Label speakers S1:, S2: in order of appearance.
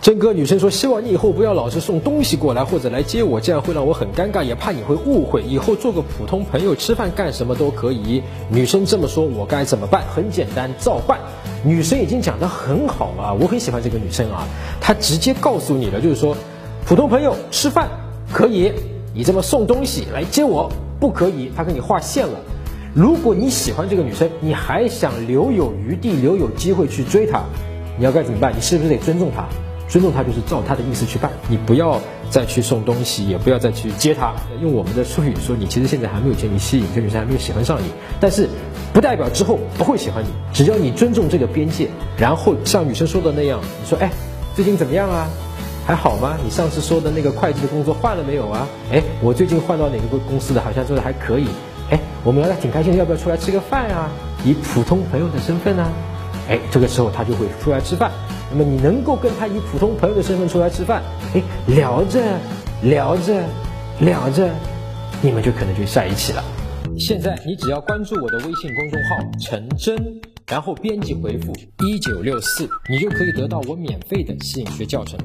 S1: 真哥，女生说希望你以后不要老是送东西过来或者来接我，这样会让我很尴尬，也怕你会误会。以后做个普通朋友，吃饭干什么都可以。女生这么说，我该怎么办？很简单，照办。女生已经讲得很好了，我很喜欢这个女生啊，她直接告诉你了，就是说，普通朋友吃饭可以，你这么送东西来接我不可以，她给你划线了。如果你喜欢这个女生，你还想留有余地、留有机会去追她，你要该怎么办？你是不是得尊重她？尊重她就是照她的意思去办，你不要再去送东西，也不要再去接她。用我们的术语说，你其实现在还没有建立吸引，这女生还没有喜欢上你，但是不代表之后不会喜欢你。只要你尊重这个边界，然后像女生说的那样，你说，哎，最近怎么样啊？还好吗？你上次说的那个会计的工作换了没有啊？哎，我最近换到哪个公公司的，好像做的还可以。哎，我们聊得挺开心，要不要出来吃个饭啊？以普通朋友的身份呢？哎，这个时候他就会出来吃饭。那么你能够跟他以普通朋友的身份出来吃饭，哎，聊着聊着聊着，你们就可能就在一起了。现在你只要关注我的微信公众号“陈真”，然后编辑回复一九六四，你就可以得到我免费的吸引学教程。